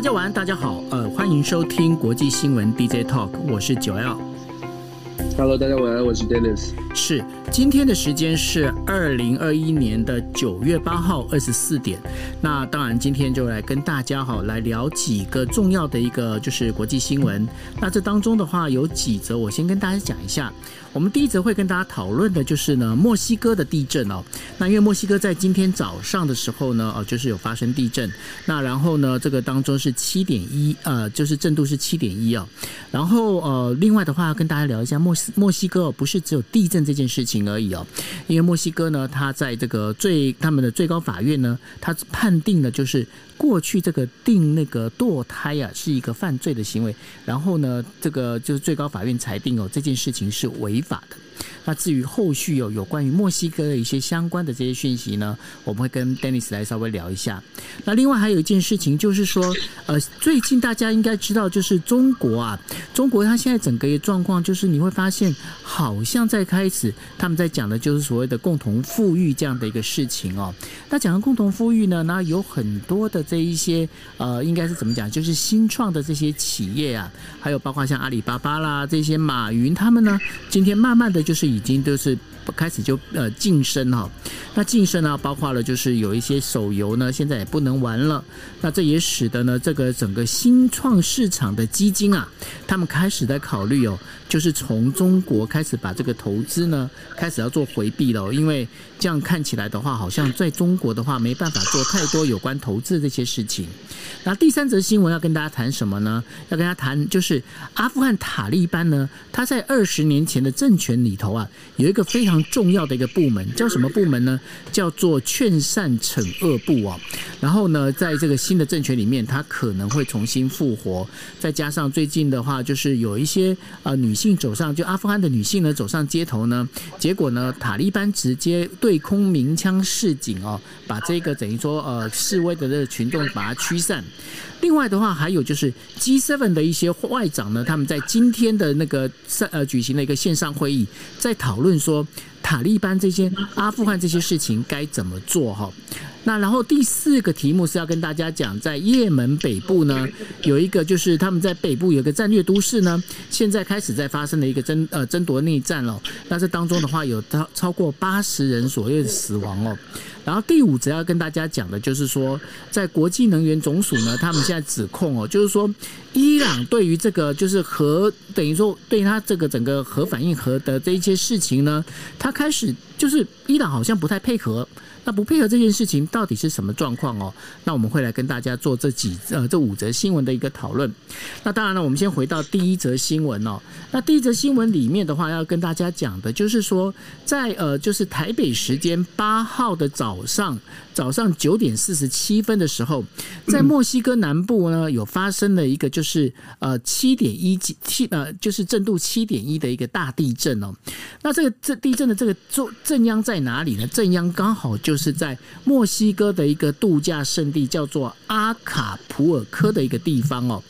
大家晚安，大家好，呃，欢迎收听国际新闻 DJ Talk，我是九 L。Hello，大家晚安，我是 Dennis。是，今天的时间是二零二一年的九月八号二十四点。那当然，今天就来跟大家好来聊几个重要的一个就是国际新闻。那这当中的话有几则，我先跟大家讲一下。我们第一则会跟大家讨论的就是呢，墨西哥的地震哦。那因为墨西哥在今天早上的时候呢，哦，就是有发生地震。那然后呢，这个当中是七点一，呃，就是震度是七点一哦。然后呃，另外的话要跟大家聊一下墨西墨西哥，不是只有地震这件事情而已哦。因为墨西哥呢，他在这个最他们的最高法院呢，他判定的就是。过去这个定那个堕胎啊是一个犯罪的行为，然后呢，这个就是最高法院裁定哦，这件事情是违法的。那至于后续有有关于墨西哥的一些相关的这些讯息呢，我们会跟 Dennis 来稍微聊一下。那另外还有一件事情就是说，呃，最近大家应该知道，就是中国啊，中国它现在整个一个状况就是你会发现，好像在开始他们在讲的就是所谓的共同富裕这样的一个事情哦。那讲到共同富裕呢，那有很多的这一些呃，应该是怎么讲，就是新创的这些企业啊，还有包括像阿里巴巴啦这些马云他们呢，今天慢慢的。就是已经都是开始就呃晋升哈，那晋升呢，包括了就是有一些手游呢，现在也不能玩了。那这也使得呢，这个整个新创市场的基金啊，他们开始在考虑哦，就是从中国开始把这个投资呢，开始要做回避了。因为这样看起来的话，好像在中国的话没办法做太多有关投资这些事情。那第三则新闻要跟大家谈什么呢？要跟大家谈就是阿富汗塔利班呢，他在二十年前的政权里头啊，有一个非常重要的一个部门，叫什么部门呢？叫做劝善惩恶部啊。然后呢，在这个新的政权里面，他可能会重新复活。再加上最近的话，就是有一些呃女性走上，就阿富汗的女性呢走上街头呢，结果呢，塔利班直接对空鸣枪示警哦，把这个等于说呃示威的这个群众把它驱散。另外的话，还有就是 G7 的一些外长呢，他们在今天的那个呃举行了一个线上会议，在讨论说塔利班这些阿富汗这些事情该怎么做哈。那然后第四个题目是要跟大家讲，在也门北部呢，有一个就是他们在北部有个战略都市呢，现在开始在发生了一个争呃争夺内战了。那这当中的话，有超超过八十人左右的死亡哦。然后第五则要跟大家讲的就是说，在国际能源总署呢，他们现在指控哦，就是说伊朗对于这个就是核等于说对他这个整个核反应核的这一些事情呢，他开始就是伊朗好像不太配合。那不配合这件事情到底是什么状况哦？那我们会来跟大家做这几呃这五则新闻的一个讨论。那当然了，我们先回到第一则新闻哦。那第一则新闻里面的话，要跟大家讲的就是说，在呃就是台北时间八号的早上。早上九点四十七分的时候，在墨西哥南部呢，有发生了一个就是呃七点一级七呃就是震度七点一的一个大地震哦。那这个这地震的这个震震央在哪里呢？震央刚好就就是在墨西哥的一个度假胜地，叫做阿卡普尔科的一个地方哦。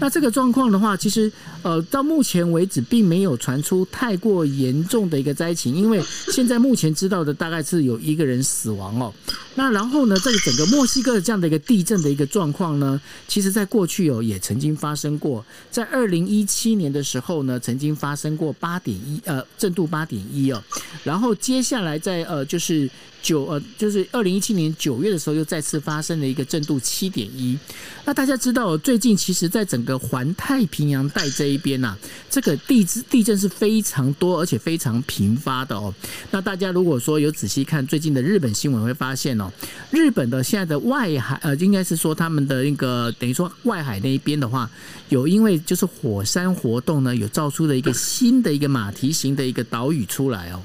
那这个状况的话，其实呃到目前为止并没有传出太过严重的一个灾情，因为现在目前知道的大概是有一个人死亡哦。那然后呢，这个整个墨西哥这样的一个地震的一个状况呢，其实在过去哦也曾经发生过，在二零一七年的时候呢，曾经发生过八点一呃震度八点一哦，然后接下来在呃就是。九呃，就是二零一七年九月的时候，又再次发生了一个震度七点一。那大家知道，最近其实，在整个环太平洋带这一边呐、这个地质地震是非常多，而且非常频发的哦。那大家如果说有仔细看最近的日本新闻，会发现哦，日本的现在的外海呃，应该是说他们的那个等于说外海那一边的话，有因为就是火山活动呢，有造出了一个新的一个马蹄形的一个岛屿出来哦。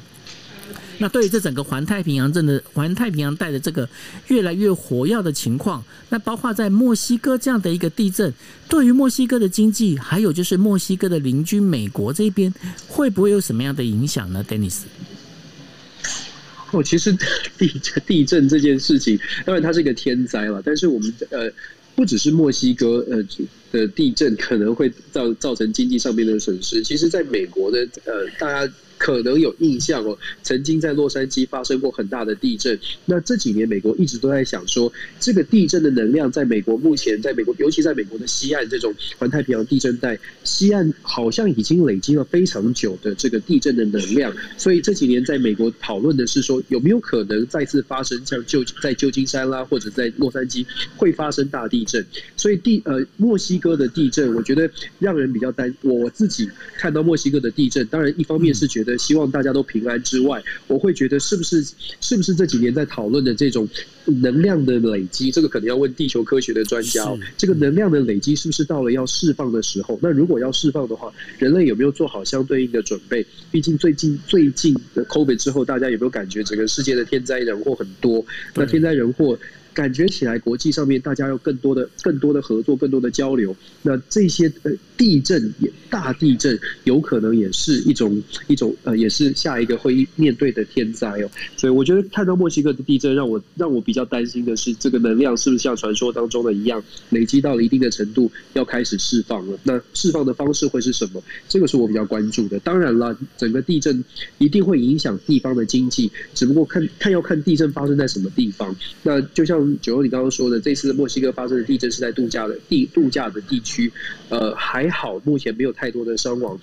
那对于这整个环太平洋镇的环太平洋带的这个越来越活跃的情况，那包括在墨西哥这样的一个地震，对于墨西哥的经济，还有就是墨西哥的邻居美国这边，会不会有什么样的影响呢？Dennis？哦，其实地 地震这件事情，当然它是一个天灾了，但是我们呃，不只是墨西哥呃的地震可能会造造成经济上面的损失，其实在美国的呃，大家。可能有印象哦，曾经在洛杉矶发生过很大的地震。那这几年美国一直都在想说，这个地震的能量在美国目前在美国，尤其在美国的西岸这种环太平洋地震带，西岸好像已经累积了非常久的这个地震的能量。所以这几年在美国讨论的是说，有没有可能再次发生像旧在旧金山啦，或者在洛杉矶会发生大地震？所以地呃墨西哥的地震，我觉得让人比较担。我自己看到墨西哥的地震，当然一方面是觉得。希望大家都平安之外，我会觉得是不是是不是这几年在讨论的这种能量的累积，这个可能要问地球科学的专家。这个能量的累积是不是到了要释放的时候？那如果要释放的话，人类有没有做好相对应的准备？毕竟最近最近的 COVID 之后，大家有没有感觉整个世界的天灾人祸很多？那天灾人祸。感觉起来，国际上面大家要更多的、更多的合作、更多的交流。那这些呃地震也大地震，有可能也是一种一种呃，也是下一个会面对的天灾哦。所以我觉得看到墨西哥的地震，让我让我比较担心的是，这个能量是不是像传说当中的一样，累积到了一定的程度，要开始释放了？那释放的方式会是什么？这个是我比较关注的。当然了，整个地震一定会影响地方的经济，只不过看看要看地震发生在什么地方。那就像。九欧，你刚刚说的，这次墨西哥发生的地震是在度假的地度假的地区，呃，还好，目前没有太多的伤亡。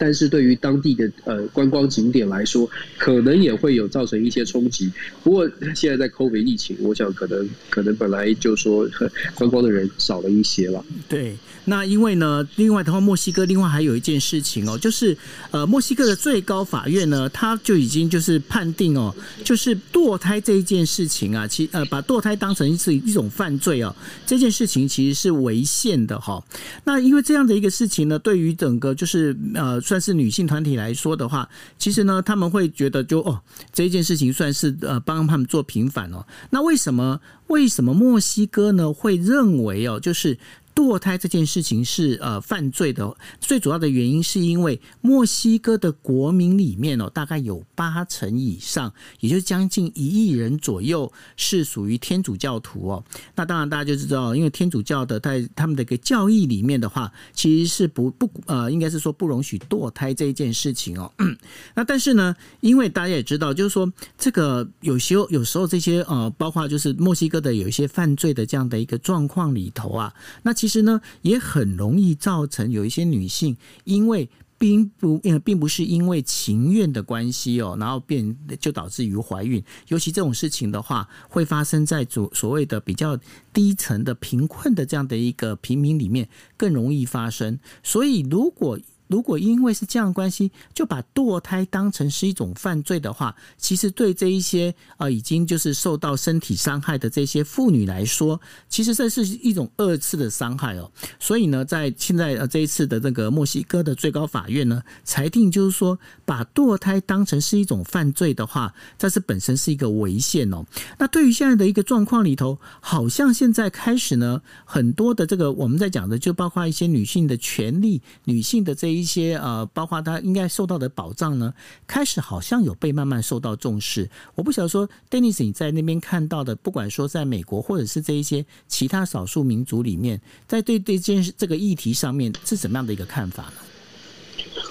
但是对于当地的呃观光景点来说，可能也会有造成一些冲击。不过现在在 COVID 疫情，我想可能可能本来就说观光的人少了一些了。对，那因为呢，另外的话，墨西哥另外还有一件事情哦，就是呃，墨西哥的最高法院呢，他就已经就是判定哦，就是堕胎这一件事情啊，其呃把堕胎当成是一种犯罪哦，这件事情其实是违宪的哈。那因为这样的一个事情呢，对于整个就是呃。算是女性团体来说的话，其实呢，他们会觉得就哦，这件事情算是呃帮他们做平反哦。那为什么为什么墨西哥呢会认为哦，就是？堕胎这件事情是呃犯罪的，最主要的原因是因为墨西哥的国民里面哦，大概有八成以上，也就是将近一亿人左右是属于天主教徒哦。那当然大家就知道，因为天主教的在他们的一个教义里面的话，其实是不不呃，应该是说不容许堕胎这一件事情哦。那但是呢，因为大家也知道，就是说这个有时候有时候这些呃，包括就是墨西哥的有一些犯罪的这样的一个状况里头啊，那。其实呢，也很容易造成有一些女性，因为并不，并不是因为情愿的关系哦，然后变就导致于怀孕。尤其这种事情的话，会发生在所所谓的比较低层的贫困的这样的一个平民里面，更容易发生。所以如果如果因为是这样关系，就把堕胎当成是一种犯罪的话，其实对这一些呃已经就是受到身体伤害的这些妇女来说，其实这是一种二次的伤害哦。所以呢，在现在呃这一次的这个墨西哥的最高法院呢，裁定就是说，把堕胎当成是一种犯罪的话，这是本身是一个违宪哦。那对于现在的一个状况里头，好像现在开始呢，很多的这个我们在讲的，就包括一些女性的权利、女性的这一。一些呃，包括他应该受到的保障呢，开始好像有被慢慢受到重视。我不晓得说，Dennis 你在那边看到的，不管说在美国或者是这一些其他少数民族里面，在对对这件事这个议题上面是怎么样的一个看法呢？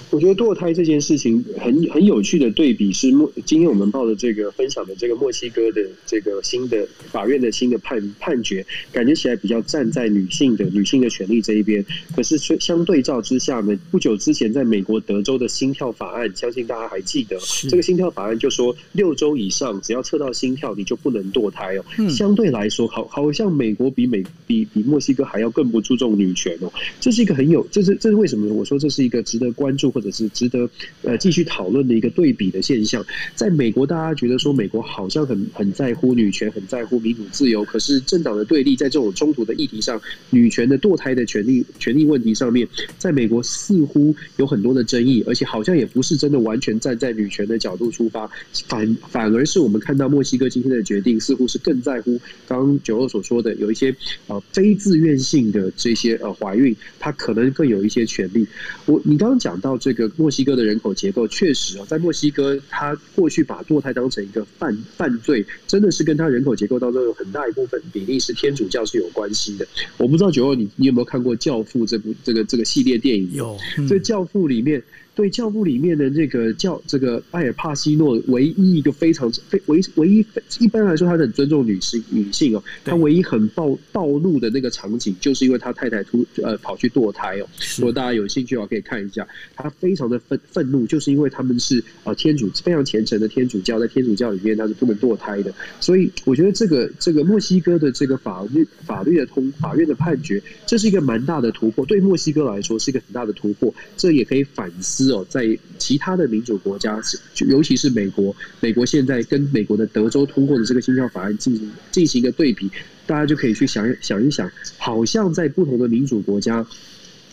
我觉得堕胎这件事情很很有趣的对比是墨，今天我们报的这个分享的这个墨西哥的这个新的法院的新的判判决，感觉起来比较站在女性的女性的权利这一边。可是相对照之下呢，不久之前在美国德州的心跳法案，相信大家还记得，这个心跳法案就说六周以上只要测到心跳，你就不能堕胎哦。相对来说，好好像美国比美比比墨西哥还要更不注重女权哦。这是一个很有，这是这是为什么？我说这是一个值得关注。或者是值得呃继续讨论的一个对比的现象，在美国，大家觉得说美国好像很很在乎女权，很在乎民主自由，可是政党的对立在这种冲突的议题上，女权的堕胎的权利权利问题上面，在美国似乎有很多的争议，而且好像也不是真的完全站在女权的角度出发，反反而是我们看到墨西哥今天的决定，似乎是更在乎刚刚九二所说的有一些呃非自愿性的这些呃怀孕，它可能更有一些权利。我你刚刚讲到这。个墨西哥的人口结构确实啊，在墨西哥，他过去把堕胎当成一个犯犯罪，真的是跟他人口结构当中有很大一部分比例是天主教是有关系的。我不知道九二你你有没有看过《教父》这部这个这个系列电影？有。这《教父》里面。对，教父里面的这个教这个艾尔帕西诺，唯一一个非常非唯唯一一般来说，他很尊重女性女性哦。他唯一很暴暴怒的那个场景，就是因为他太太突呃跑去堕胎哦。如果大家有兴趣的话，可以看一下，他非常的愤愤怒，就是因为他们是呃天主非常虔诚的天主教，在天主教里面他是不能堕胎的。所以我觉得这个这个墨西哥的这个法律法律的通法院的判决，这是一个蛮大的突破，对墨西哥来说是一个很大的突破。这也可以反思。在其他的民主国家，尤其是美国，美国现在跟美国的德州通过的这个性教法案进行进行一个对比，大家就可以去想想一想，好像在不同的民主国家，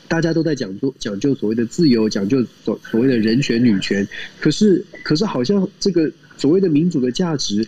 大家都在讲究讲究所谓的自由，讲究所所谓的人权、女权，可是可是好像这个所谓的民主的价值，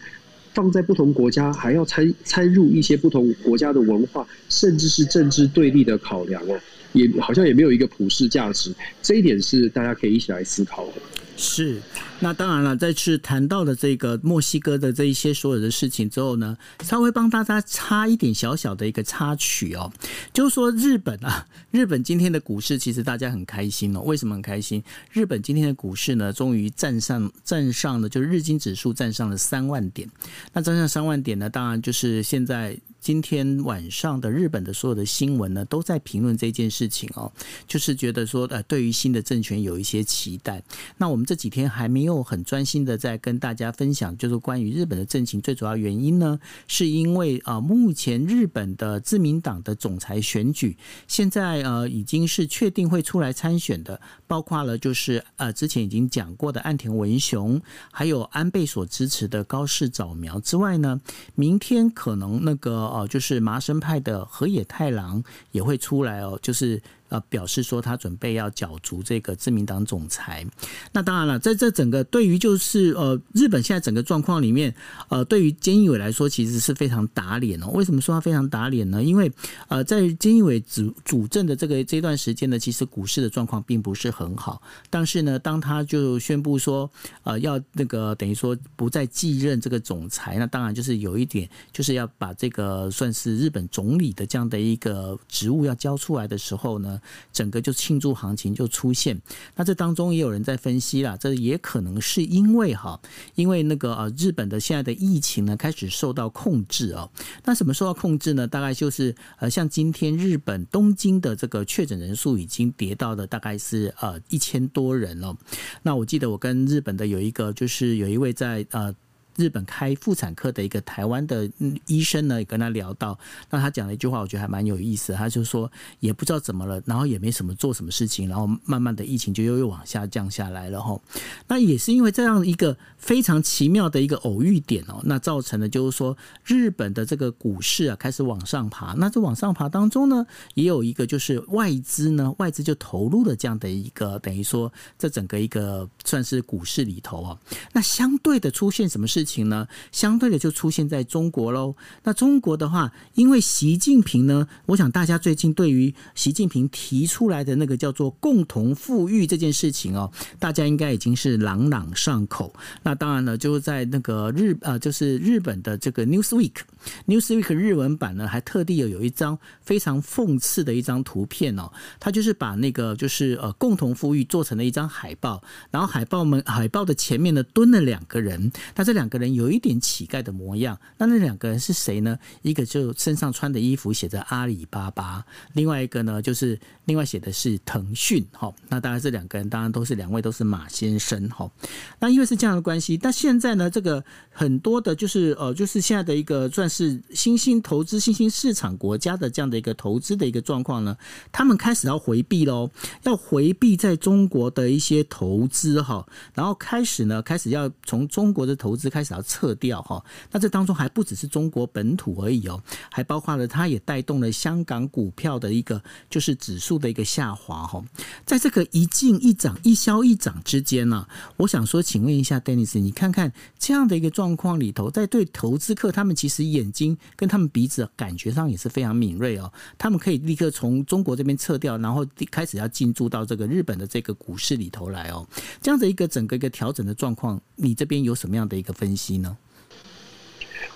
放在不同国家，还要参参入一些不同国家的文化，甚至是政治对立的考量哦。也好像也没有一个普世价值，这一点是大家可以一起来思考的。是，那当然了，在次谈到了这个墨西哥的这一些所有的事情之后呢，稍微帮大家插一点小小的一个插曲哦，就是说日本啊，日本今天的股市其实大家很开心哦。为什么很开心？日本今天的股市呢，终于站上站上了，就是日经指数站上了三万点。那站上三万点呢，当然就是现在。今天晚上的日本的所有的新闻呢，都在评论这件事情哦，就是觉得说，呃，对于新的政权有一些期待。那我们这几天还没有很专心的在跟大家分享，就是关于日本的政情，最主要原因呢，是因为啊、目前日本的自民党的总裁选举，现在呃已经是确定会出来参选的，包括了就是呃之前已经讲过的岸田文雄，还有安倍所支持的高市早苗之外呢，明天可能那个。哦，就是麻生派的河野太郎也会出来哦，就是。呃，表示说他准备要角逐这个自民党总裁。那当然了，在这整个对于就是呃日本现在整个状况里面，呃，对于菅义伟来说，其实是非常打脸哦。为什么说他非常打脸呢？因为呃，在菅义伟主主政的这个这段时间呢，其实股市的状况并不是很好。但是呢，当他就宣布说呃要那个等于说不再继任这个总裁，那当然就是有一点就是要把这个算是日本总理的这样的一个职务要交出来的时候呢。整个就庆祝行情就出现，那这当中也有人在分析啦，这也可能是因为哈，因为那个呃日本的现在的疫情呢开始受到控制哦，那什么受到控制呢？大概就是呃像今天日本东京的这个确诊人数已经跌到了大概是呃一千多人了。那我记得我跟日本的有一个就是有一位在呃。日本开妇产科的一个台湾的医生呢，也跟他聊到，那他讲了一句话，我觉得还蛮有意思。他就说，也不知道怎么了，然后也没什么做什么事情，然后慢慢的疫情就又又往下降下来了哈。那也是因为这样一个非常奇妙的一个偶遇点哦，那造成的就是说，日本的这个股市啊开始往上爬。那这往上爬当中呢，也有一个就是外资呢，外资就投入了这样的一个等于说，这整个一个算是股市里头啊。那相对的出现什么事情？情呢，相对的就出现在中国喽。那中国的话，因为习近平呢，我想大家最近对于习近平提出来的那个叫做“共同富裕”这件事情哦，大家应该已经是朗朗上口。那当然了，就在那个日呃，就是日本的这个 Newsweek，Newsweek 日文版呢，还特地有有一张非常讽刺的一张图片哦，它就是把那个就是呃“共同富裕”做成了一张海报，然后海报们海报的前面呢蹲了两个人，那这两个。人有一点乞丐的模样，那那两个人是谁呢？一个就身上穿的衣服写着阿里巴巴，另外一个呢就是另外写的是腾讯。哈，那当然这两个人当然都是两位都是马先生。哈，那因为是这样的关系，那现在呢这个很多的就是呃就是现在的一个算是新兴投资新兴市场国家的这样的一个投资的一个状况呢，他们开始要回避喽，要回避在中国的一些投资哈，然后开始呢开始要从中国的投资开始。要撤掉哈，那这当中还不只是中国本土而已哦，还包括了它也带动了香港股票的一个就是指数的一个下滑哈。在这个一进一涨、一消一涨之间呢，我想说，请问一下，Dennis，你看看这样的一个状况里头，在对投资客，他们其实眼睛跟他们鼻子感觉上也是非常敏锐哦，他们可以立刻从中国这边撤掉，然后开始要进驻到这个日本的这个股市里头来哦。这样的一个整个一个调整的状况，你这边有什么样的一个分分析？呢？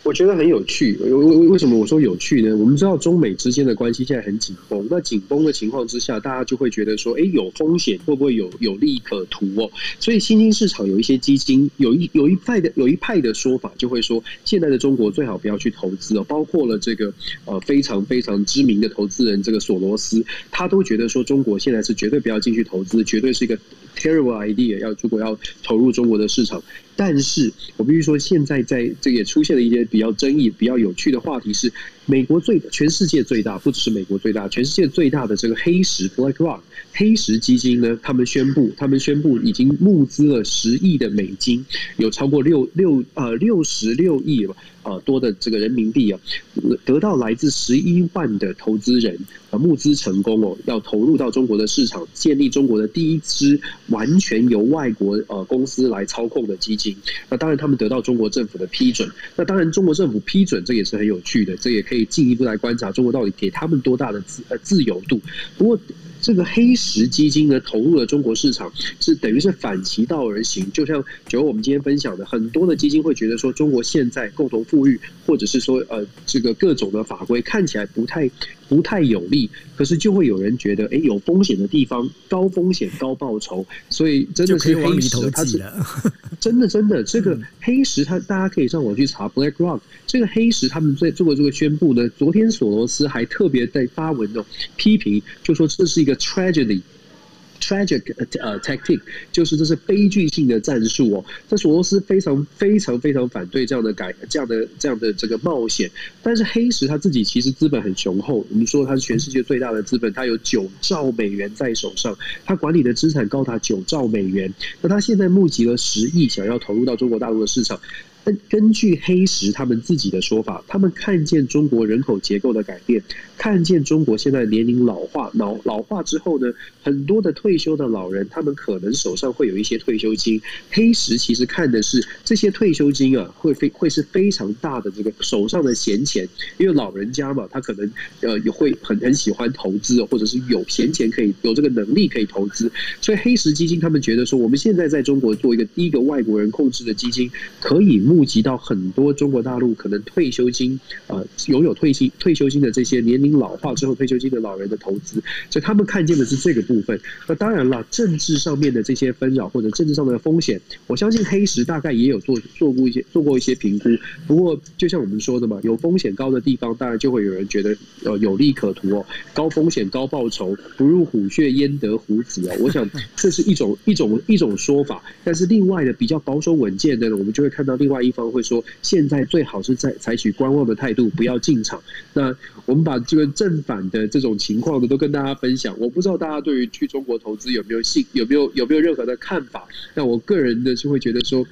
我觉得很有趣。为为什么我说有趣呢？我们知道中美之间的关系现在很紧绷，那紧绷的情况之下，大家就会觉得说，哎，有风险会不会有有利可图哦？所以新兴市场有一些基金，有一有一派的有一派的说法，就会说，现在的中国最好不要去投资哦。包括了这个呃非常非常知名的投资人这个索罗斯，他都觉得说，中国现在是绝对不要进去投资，绝对是一个 terrible idea。要如果要投入中国的市场。但是我必须说，现在在这也出现了一些比较争议、比较有趣的话题是，美国最全世界最大，不只是美国最大，全世界最大的这个黑石 （BlackRock） 黑石基金呢，他们宣布，他们宣布已经募资了十亿的美金，有超过六六呃六十六亿吧呃多的这个人民币啊，得到来自十一万的投资人啊募资成功哦，要投入到中国的市场，建立中国的第一支完全由外国呃公司来操控的基金。那当然，他们得到中国政府的批准。那当然，中国政府批准，这也是很有趣的，这也可以进一步来观察中国到底给他们多大的自呃自由度。不过。这个黑石基金呢，投入了中国市场，是等于是反其道而行。就像就我们今天分享的，很多的基金会觉得说，中国现在共同富裕，或者是说呃，这个各种的法规看起来不太不太有利，可是就会有人觉得，哎，有风险的地方，高风险高报酬，所以真的是黑石，它是 真的真的这个黑石，它大家可以上网去查 BlackRock，这个黑石他们在做过这个宣布呢。昨天索罗斯还特别在发文哦，批评就说这是一个。Tragic 呃 tactic，就是这是悲剧性的战术哦。这索罗斯非常非常非常反对这样的改这样的这样的这个冒险。但是黑石他自己其实资本很雄厚，我们说他是全世界最大的资本，他有九兆美元在手上，他管理的资产高达九兆美元。那他现在募集了十亿，想要投入到中国大陆的市场。根据黑石他们自己的说法，他们看见中国人口结构的改变，看见中国现在年龄老化，老老化之后呢，很多的退休的老人，他们可能手上会有一些退休金。黑石其实看的是这些退休金啊，会非会是非常大的这个手上的闲钱，因为老人家嘛，他可能呃也会很很喜欢投资，或者是有闲钱可以有这个能力可以投资，所以黑石基金他们觉得说，我们现在在中国做一个第一个外国人控制的基金，可以。募集到很多中国大陆可能退休金，呃，拥有退休退休金的这些年龄老化之后退休金的老人的投资，所以他们看见的是这个部分。那当然了，政治上面的这些纷扰或者政治上面的风险，我相信黑石大概也有做做过一些做过一些评估。不过，就像我们说的嘛，有风险高的地方，当然就会有人觉得呃有利可图哦，高风险高报酬，不入虎穴焉得虎子啊。我想这是一种一种一种说法。但是另外的比较保守稳健的，我们就会看到另外。一方会说，现在最好是在采取观望的态度，不要进场。那我们把这个正反的这种情况呢，都跟大家分享。我不知道大家对于去中国投资有没有信，有没有有没有任何的看法？那我个人呢，是会觉得说。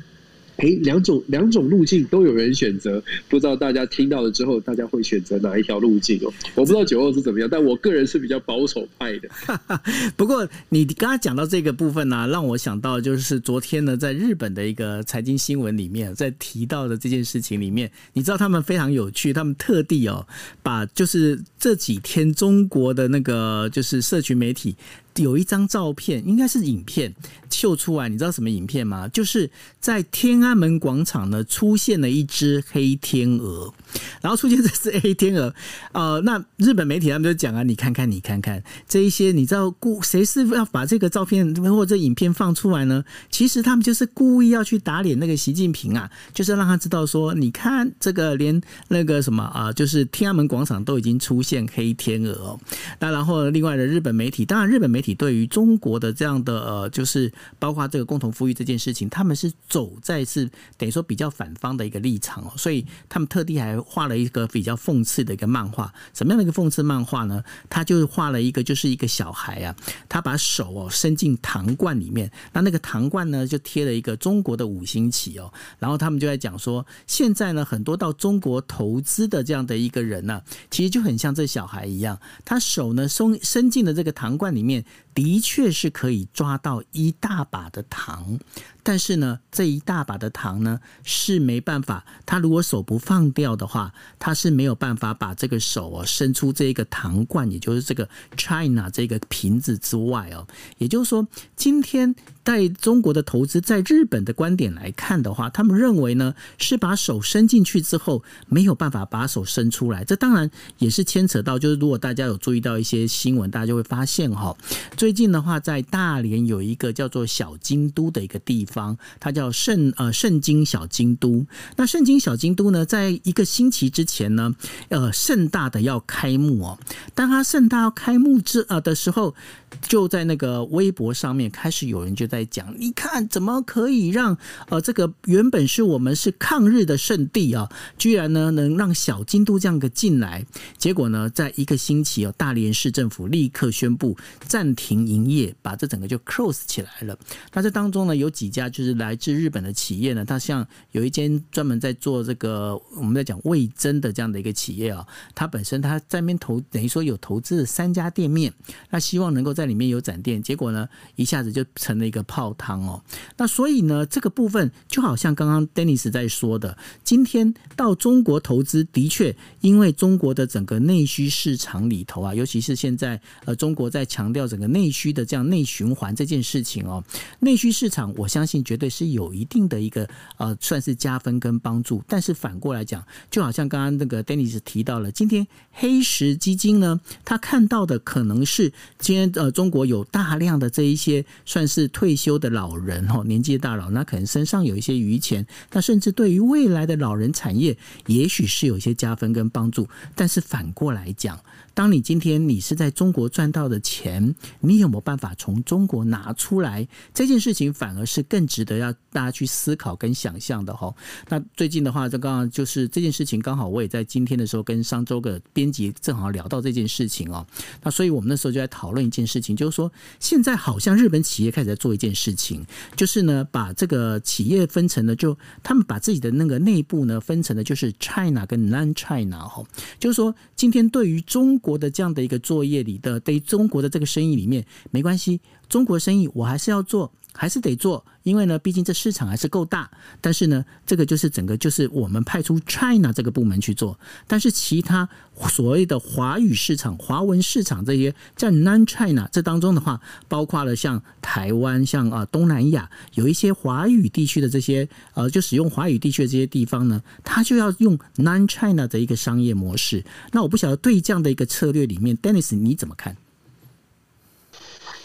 哎，两种两种路径都有人选择，不知道大家听到了之后，大家会选择哪一条路径哦？我不知道九号是怎么样，但我个人是比较保守派的。不过你刚刚讲到这个部分呢、让我想到就是昨天呢，在日本的一个财经新闻里面，在提到的这件事情里面，你知道他们非常有趣，他们特地哦，把就是这几天中国的那个就是社群媒体。有一张照片，应该是影片秀出来，你知道什么影片吗？就是在天安门广场呢，出现了一只黑天鹅，然后出现这只黑天鹅，呃，那日本媒体他们就讲啊，你看看，你看看这一些，你知道故谁是要把这个照片或者影片放出来呢？其实他们就是故意要去打脸那个习近平啊，就是让他知道说，你看这个连那个什么啊，就是天安门广场都已经出现黑天鹅哦。那然后另外的日本媒体，当然日本媒。体对于中国的这样的呃，就是包括这个共同富裕这件事情，他们是走在是等于说比较反方的一个立场哦，所以他们特地还画了一个比较讽刺的一个漫画。什么样的一个讽刺漫画呢？他就画了一个就是一个小孩啊，他把手哦伸进糖罐里面，那那个糖罐呢就贴了一个中国的五星旗哦，然后他们就在讲说，现在呢很多到中国投资的这样的一个人呢，其实就很像这小孩一样，他手呢伸伸进了这个糖罐里面。的确是可以抓到一大把的糖，但是呢，这一大把的糖呢是没办法，他如果手不放掉的话，他是没有办法把这个手哦伸出这个糖罐，也就是这个 China 这个瓶子之外哦。也就是说，今天在中国的投资，在日本的观点来看的话，他们认为呢是把手伸进去之后没有办法把手伸出来。这当然也是牵扯到，就是如果大家有注意到一些新闻，大家就会发现哈，最近的话在大连有一个叫做小京都的一个地方，它叫圣呃圣京小京都。那圣京小京都呢，在一个星期之前呢，呃盛大的要开幕哦。当它盛大要开幕之呃的时候，就在那个微博上面开始有人就在讲，你看怎么可以让呃这个原本是我们是抗日的圣地啊，居然呢能让小京都这样个进来？结果呢，在一个星期哦，大连市政府立刻宣布暂停营业，把这整个就 close 起来了。那这当中呢，有几家就是来自日本的企业呢，它像有一间专门在做这个我们在讲味噌的这样的一个企业啊，它本身它在那边投等于说有投资了三家店面，那希望能够在在里面有展店，结果呢，一下子就成了一个泡汤哦。那所以呢，这个部分就好像刚刚 Dennis 在说的，今天到中国投资的确，因为中国的整个内需市场里头啊，尤其是现在呃，中国在强调整个内需的这样内循环这件事情哦，内需市场我相信绝对是有一定的一个呃，算是加分跟帮助。但是反过来讲，就好像刚刚那个 Dennis 提到了，今天黑石基金呢，他看到的可能是今天呃。中国有大量的这一些算是退休的老人哦，年纪大佬，那可能身上有一些余钱，那甚至对于未来的老人产业，也许是有一些加分跟帮助。但是反过来讲，当你今天你是在中国赚到的钱，你有没有办法从中国拿出来？这件事情反而是更值得要大家去思考跟想象的哈。那最近的话，这刚刚就是这件事情，刚好我也在今天的时候跟商周的编辑正好聊到这件事情哦。那所以我们那时候就在讨论一件事情，就是说现在好像日本企业开始在做一件事情，就是呢把这个企业分成了，就他们把自己的那个内部呢分成了就是 China 跟 Non China 哈，就是说今天对于中国的这样的一个作业里的，对于中国的这个生意里面没关系，中国生意我还是要做。还是得做，因为呢，毕竟这市场还是够大。但是呢，这个就是整个就是我们派出 China 这个部门去做。但是其他所谓的华语市场、华文市场这些在 Non China 这当中的话，包括了像台湾、像啊东南亚有一些华语地区的这些呃，就使用华语地区的这些地方呢，它就要用 Non China 的一个商业模式。那我不晓得对这样的一个策略里面，Dennis 你怎么看？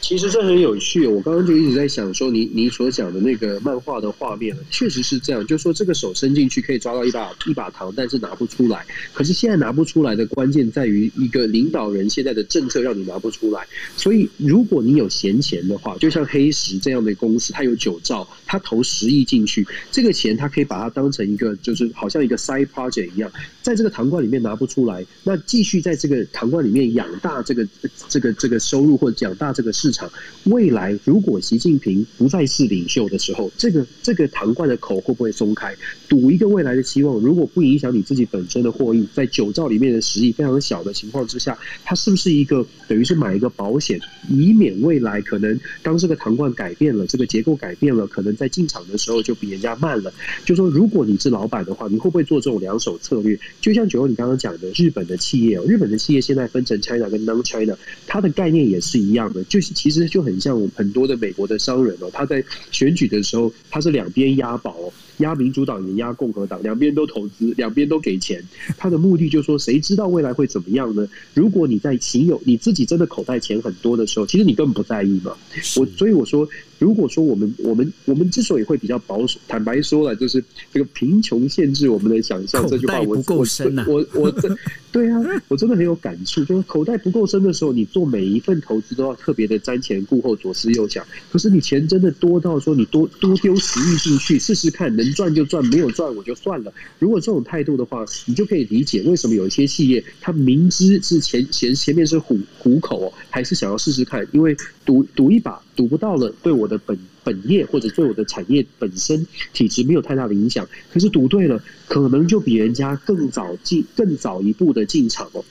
其实这很有趣，我刚刚就一直在想说你，你所讲的那个漫画的画面，确实是这样，就说这个手伸进去可以抓到一把一把糖，但是拿不出来。可是现在拿不出来的关键在于一个领导人现在的政策让你拿不出来。所以如果你有闲钱的话，就像黑石这样的公司，它有九兆，它投十亿进去，这个钱它可以把它当成一个就是好像一个 side project 一样，在这个糖罐里面拿不出来，那继续在这个糖罐里面养大这个这个这个收入或者养大这个市场。未来如果习近平不再是领袖的时候，这个这个糖罐的口会不会松开？赌一个未来的希望，如果不影响你自己本身的获益，在九兆里面的实力非常小的情况之下，它是不是一个等于是买一个保险，以免未来可能当这个糖罐改变了，这个结构改变了，可能在进场的时候就比人家慢了。就说如果你是老板的话，你会不会做这种两手策略？就像九欧你刚刚讲的，日本的企业，日本的企业现在分成 China 跟 Non China，它的概念也是一样的，就是。其实就很像很多的美国的商人哦，他在选举的时候，他是两边押宝哦，押民主党也压共和党，两边都投资，两边都给钱。他的目的就是说，谁知道未来会怎么样呢？如果你在仅有你自己真的口袋钱很多的时候，其实你根本不在意嘛。我所以我说。如果说我们我们我们之所以会比较保守，坦白说了，就是这个贫穷限制我们的想象。这句话我不够深、啊、我我我这对啊，我真的很有感触。就是口袋不够深的时候，你做每一份投资都要特别的瞻前顾后、左思右想。可是你钱真的多到说你多多丢十亿进去试试看，能赚就赚，没有赚我就算了。如果这种态度的话，你就可以理解为什么有一些企业他明知是前前前面是虎虎口，还是想要试试看，因为赌赌一把。赌不到了，对我的本本业或者对我的产业本身体质没有太大的影响。可是赌对了，可能就比人家更早进、更早一步的进场哦。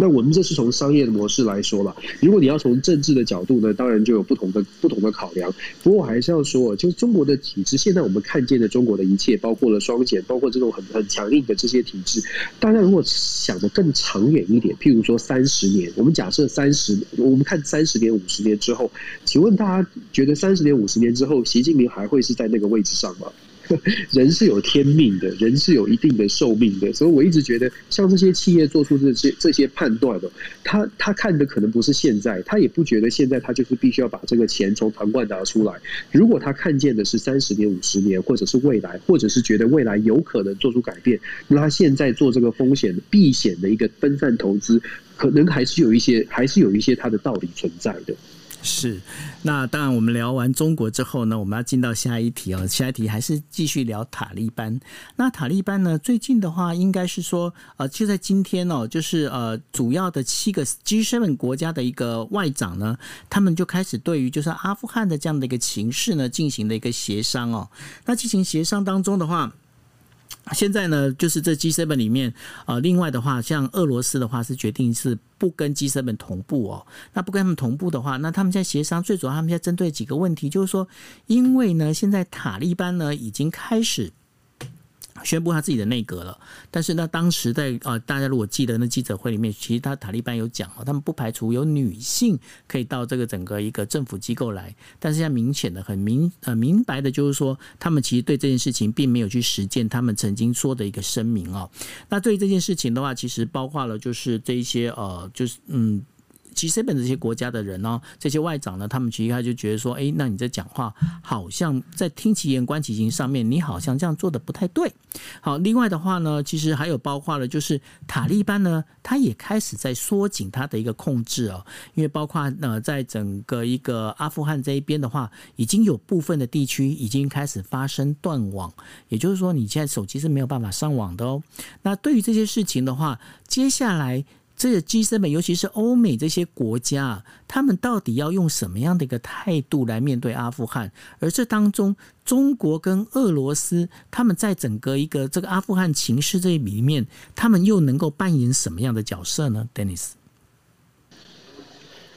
那我们这是从商业的模式来说了。如果你要从政治的角度呢，当然就有不同的不同的考量。不过我还是要说，就是中国的体制，现在我们看见的中国的一切，包括了双减，包括这种很很强硬的这些体制。大家如果想得更长远一点，譬如说三十年，我们假设三十，我们看三十年、五十年之后，请问大家觉得三十年、五十年之后，习近平还会是在那个位置上吗？人是有天命的，人是有一定的寿命的，所以我一直觉得，像这些企业做出这些这些判断的，他他看的可能不是现在，他也不觉得现在他就是必须要把这个钱从糖罐拿出来。如果他看见的是三十年、五十年，或者是未来，或者是觉得未来有可能做出改变，那他现在做这个风险避险的一个分散投资，可能还是有一些，还是有一些他的道理存在的。是，那当然，我们聊完中国之后呢，我们要进到下一题哦。下一题还是继续聊塔利班。那塔利班呢，最近的话，应该是说，呃，就在今天哦，就是呃，主要的七个 G7 国家的一个外长呢，他们就开始对于就是阿富汗的这样的一个情势呢，进行了一个协商哦。那进行协商当中的话。现在呢，就是这 G7 里面，呃，另外的话，像俄罗斯的话是决定是不跟 G7 同步哦。那不跟他们同步的话，那他们在协商，最主要他们在针对几个问题，就是说，因为呢，现在塔利班呢已经开始。宣布他自己的内阁了，但是呢，当时在呃，大家如果记得那记者会里面，其实他塔利班有讲哦，他们不排除有女性可以到这个整个一个政府机构来，但是现在明显的很明呃明白的就是说，他们其实对这件事情并没有去实践他们曾经说的一个声明哦。那对于这件事情的话，其实包括了就是这一些呃，就是嗯。G7 的这些国家的人呢，这些外长呢，他们其实他就觉得说，哎，那你在讲话好像在听其言观其行上面，你好像这样做的不太对。好，另外的话呢，其实还有包括了，就是塔利班呢，他也开始在缩紧他的一个控制哦，因为包括呃，在整个一个阿富汗这一边的话，已经有部分的地区已经开始发生断网，也就是说，你现在手机是没有办法上网的哦。那对于这些事情的话，接下来。这个 G7，尤其是欧美这些国家，他们到底要用什么样的一个态度来面对阿富汗？而这当中，中国跟俄罗斯，他们在整个一个这个阿富汗情势这里面，他们又能够扮演什么样的角色呢？Dennis。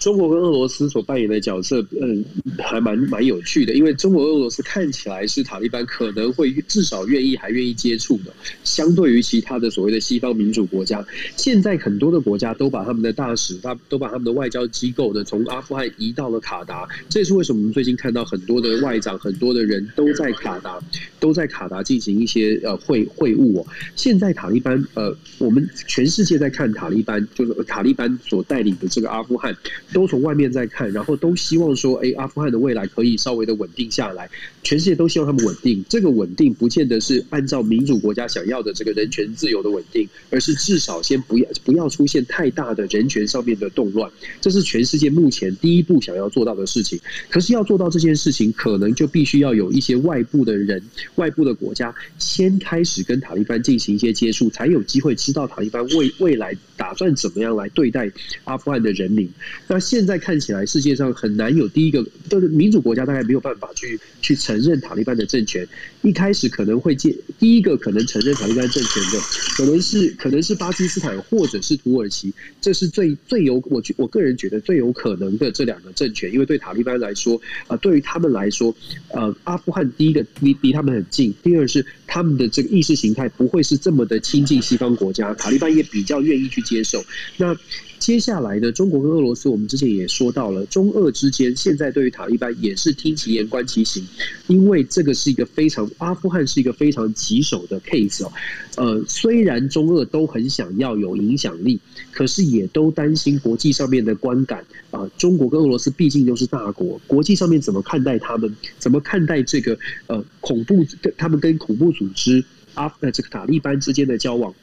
中国跟俄罗斯所扮演的角色，嗯，还蛮蛮有趣的。因为中国、俄罗斯看起来是塔利班可能会至少愿意还愿意接触的，相对于其他的所谓的西方民主国家，现在很多的国家都把他们的大使，他都把他们的外交机构呢从阿富汗移到了卡达。这也是为什么我们最近看到很多的外长、很多的人都在卡达，都在卡达进行一些呃会会晤哦。现在塔利班呃，我们全世界在看塔利班，就是塔利班所带领的这个阿富汗。都从外面在看，然后都希望说，哎，阿富汗的未来可以稍微的稳定下来。全世界都希望他们稳定。这个稳定不见得是按照民主国家想要的这个人权自由的稳定，而是至少先不要不要出现太大的人权上面的动乱。这是全世界目前第一步想要做到的事情。可是要做到这件事情，可能就必须要有一些外部的人、外部的国家先开始跟塔利班进行一些接触，才有机会知道塔利班未未来打算怎么样来对待阿富汗的人民。那现在看起来，世界上很难有第一个，就是民主国家，大概没有办法去去承认塔利班的政权。一开始可能会借第一个可能承认塔利班政权的，可能是可能是巴基斯坦或者是土耳其，这是最最有我我个人觉得最有可能的这两个政权，因为对塔利班来说，啊，对于他们来说，呃，阿富汗第一个离离他们很近，第二是他们的这个意识形态不会是这么的亲近西方国家，塔利班也比较愿意去接受。那。接下来呢中国跟俄罗斯，我们之前也说到了，中俄之间现在对于塔利班也是听其言观其行，因为这个是一个非常阿富汗是一个非常棘手的 case 哦。呃，虽然中俄都很想要有影响力，可是也都担心国际上面的观感啊。中国跟俄罗斯毕竟都是大国，国际上面怎么看待他们？怎么看待这个呃恐怖？他们跟恐怖组织阿呃这个塔利班之间的交往？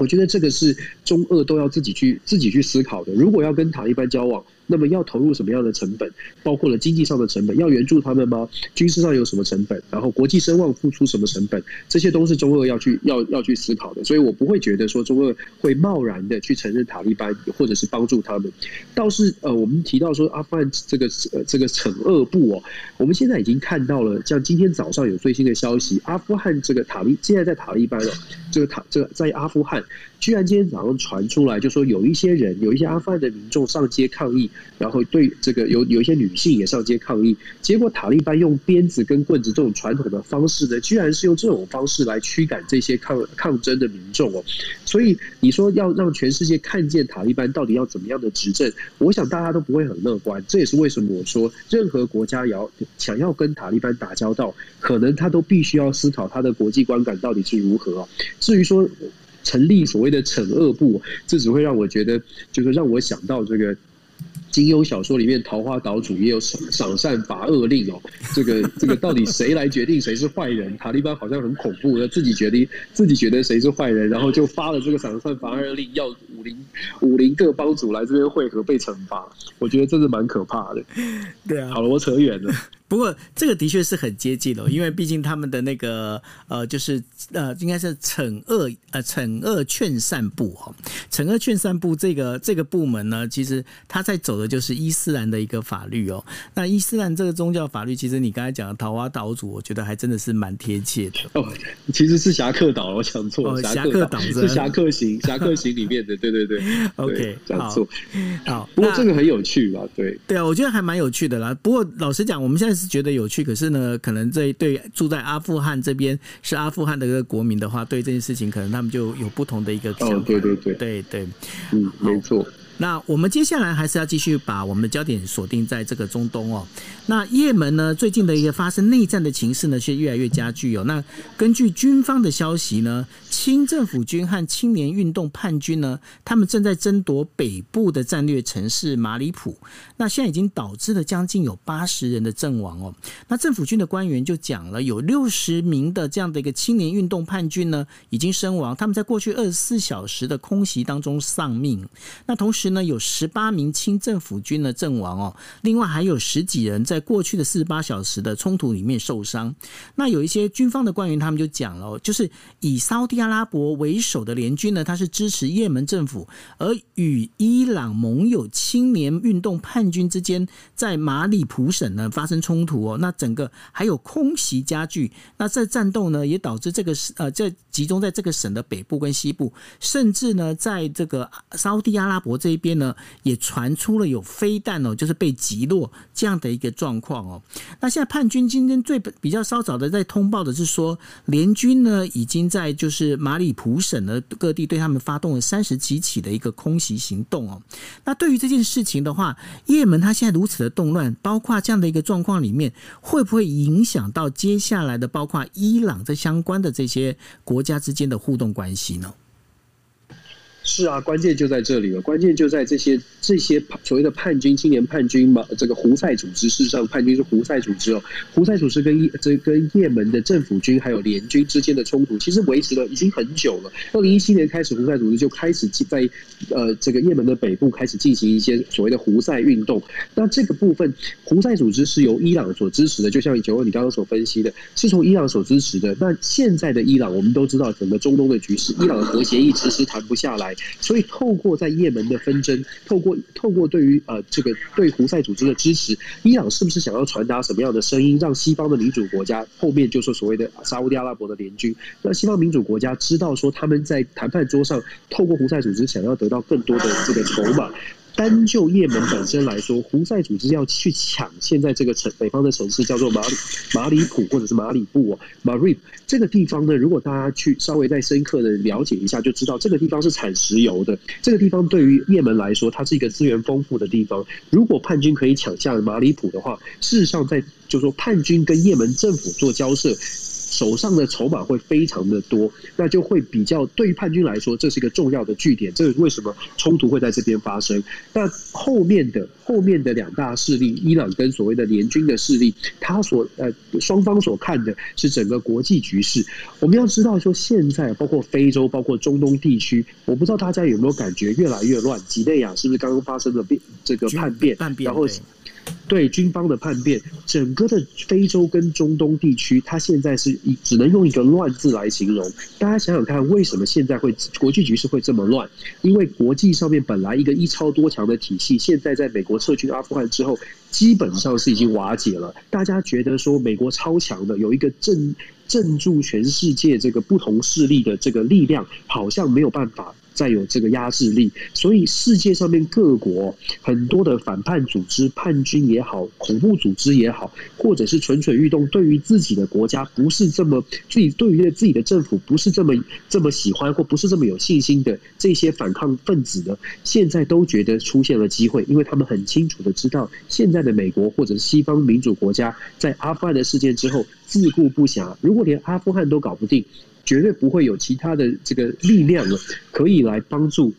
我觉得这个是中俄都要自己去自己去思考的。如果要跟塔利班交往，那么要投入什么样的成本？包括了经济上的成本，要援助他们吗？军事上有什么成本？然后国际声望付出什么成本？这些都是中俄要去要要去思考的。所以我不会觉得说中俄会贸然的去承认塔利班，或者是帮助他们。倒是呃，我们提到说阿富汗这个呃这个惩恶部哦，我们现在已经看到了，像今天早上有最新的消息，阿富汗这个塔利现在在塔利班了，这个塔这个在阿富汗。居然今天早上传出来，就说有一些人，有一些阿富汗的民众上街抗议，然后对这个有有一些女性也上街抗议，结果塔利班用鞭子跟棍子这种传统的方式呢，居然是用这种方式来驱赶这些抗抗争的民众哦。所以你说要让全世界看见塔利班到底要怎么样的执政，我想大家都不会很乐观。这也是为什么我说，任何国家要想要跟塔利班打交道，可能他都必须要思考他的国际观感到底是如何。至于说成立所谓的惩恶部，这只会让我觉得，就是让我想到这个金庸小说里面桃花岛主也有赏赏善罚恶令哦。这个 这个到底谁来决定谁是坏人？塔利班好像很恐怖，要自己决定自己觉得谁是坏人，然后就发了这个赏善罚恶令，要武林武林各帮主来这边汇合被惩罚。我觉得真的蛮可怕的。对啊，好了，我扯远了。不过这个的确是很接近的，因为毕竟他们的那个呃，就是呃，应该是惩恶呃惩恶劝善部哈，惩恶劝善部这个这个部门呢，其实他在走的就是伊斯兰的一个法律哦。那伊斯兰这个宗教法律，其实你刚才讲的桃花岛主，我觉得还真的是蛮贴切的哦。其实是侠客岛，我讲错了，侠客岛是侠客行 侠客行里面的，对对对，OK，讲错。好，不过这个很有趣吧？对对啊，我觉得还蛮有趣的啦。不过老实讲，我们现在是觉得有趣，可是呢，可能这对住在阿富汗这边是阿富汗的一个国民的话，对这件事情，可能他们就有不同的一个想法。哦，对对对，对对，嗯，没错。那我们接下来还是要继续把我们的焦点锁定在这个中东哦。那也门呢，最近的一个发生内战的情势呢，是越来越加剧哦。那根据军方的消息呢，亲政府军和青年运动叛军呢，他们正在争夺北部的战略城市马里普。那现在已经导致了将近有八十人的阵亡哦。那政府军的官员就讲了，有六十名的这样的一个青年运动叛军呢，已经身亡。他们在过去二十四小时的空袭当中丧命。那同时呢，有十八名清政府军的阵亡哦，另外还有十几人在过去的四十八小时的冲突里面受伤。那有一些军方的官员他们就讲了，就是以沙乌地阿拉伯为首的联军呢，他是支持也门政府，而与伊朗盟友青年运动叛军之间在马里普省呢发生冲突哦。那整个还有空袭加剧，那这战斗呢也导致这个呃在集中在这个省的北部跟西部，甚至呢在这个沙乌地阿拉伯这一边呢，也传出了有飞弹哦，就是被击落这样的一个状况哦。那现在叛军今天最比较稍早的在通报的是说，联军呢已经在就是马里普省的各地对他们发动了三十几起的一个空袭行动哦。那对于这件事情的话，也门它现在如此的动乱，包括这样的一个状况里面，会不会影响到接下来的包括伊朗这相关的这些国家之间的互动关系呢？是啊，关键就在这里了。关键就在这些这些所谓的叛军、青年叛军嘛，这个胡塞组织，事实上叛军是胡塞组织哦。胡塞组织跟叶这跟也门的政府军还有联军之间的冲突，其实维持了已经很久了。二零一七年开始，胡塞组织就开始在呃这个也门的北部开始进行一些所谓的胡塞运动。那这个部分，胡塞组织是由伊朗所支持的，就像九二你刚刚所分析的，是从伊朗所支持的。那现在的伊朗，我们都知道整个中东的局势，伊朗的核协议迟迟谈不下来。所以，透过在也门的纷争，透过透过对于呃这个对胡塞组织的支持，伊朗是不是想要传达什么样的声音，让西方的民主国家后面就说所谓的沙乌地阿拉伯的联军，让西方民主国家知道说他们在谈判桌上透过胡塞组织想要得到更多的这个筹码。单就也门本身来说，胡塞组织要去抢现在这个城北方的城市叫做马里马里普或者是马里布哦，马里这个地方呢，如果大家去稍微再深刻的了解一下，就知道这个地方是产石油的。这个地方对于也门来说，它是一个资源丰富的地方。如果叛军可以抢下马里普的话，事实上在就是说叛军跟也门政府做交涉。手上的筹码会非常的多，那就会比较对于叛军来说，这是一个重要的据点。这是为什么冲突会在这边发生？那后面的后面的两大势力，伊朗跟所谓的联军的势力，他所呃双方所看的是整个国际局势。我们要知道说，现在包括非洲，包括中东地区，我不知道大家有没有感觉越来越乱？几内亚是不是刚刚发生了变这个叛变？然后。对军方的叛变，整个的非洲跟中东地区，它现在是一只能用一个“乱”字来形容。大家想想看，为什么现在会国际局势会这么乱？因为国际上面本来一个一超多强的体系，现在在美国撤军阿富汗之后，基本上是已经瓦解了。大家觉得说美国超强的，有一个镇镇住全世界这个不同势力的这个力量，好像没有办法。再有这个压制力。所以世界上面各国很多的反叛组织、叛军也好、恐怖组织也好，或者是蠢蠢欲动，对于自己的国家不是这么自己对于自己的政府不是这么这么喜欢，或不是这么有信心的这些反抗分子呢，现在都觉得出现了机会，因为他们很清楚的知道，现在的美国或者西方民主国家在阿富汗的事件之后自顾不暇，如果连阿富汗都搞不定，绝对不会有其他的这个力量了可以来帮助。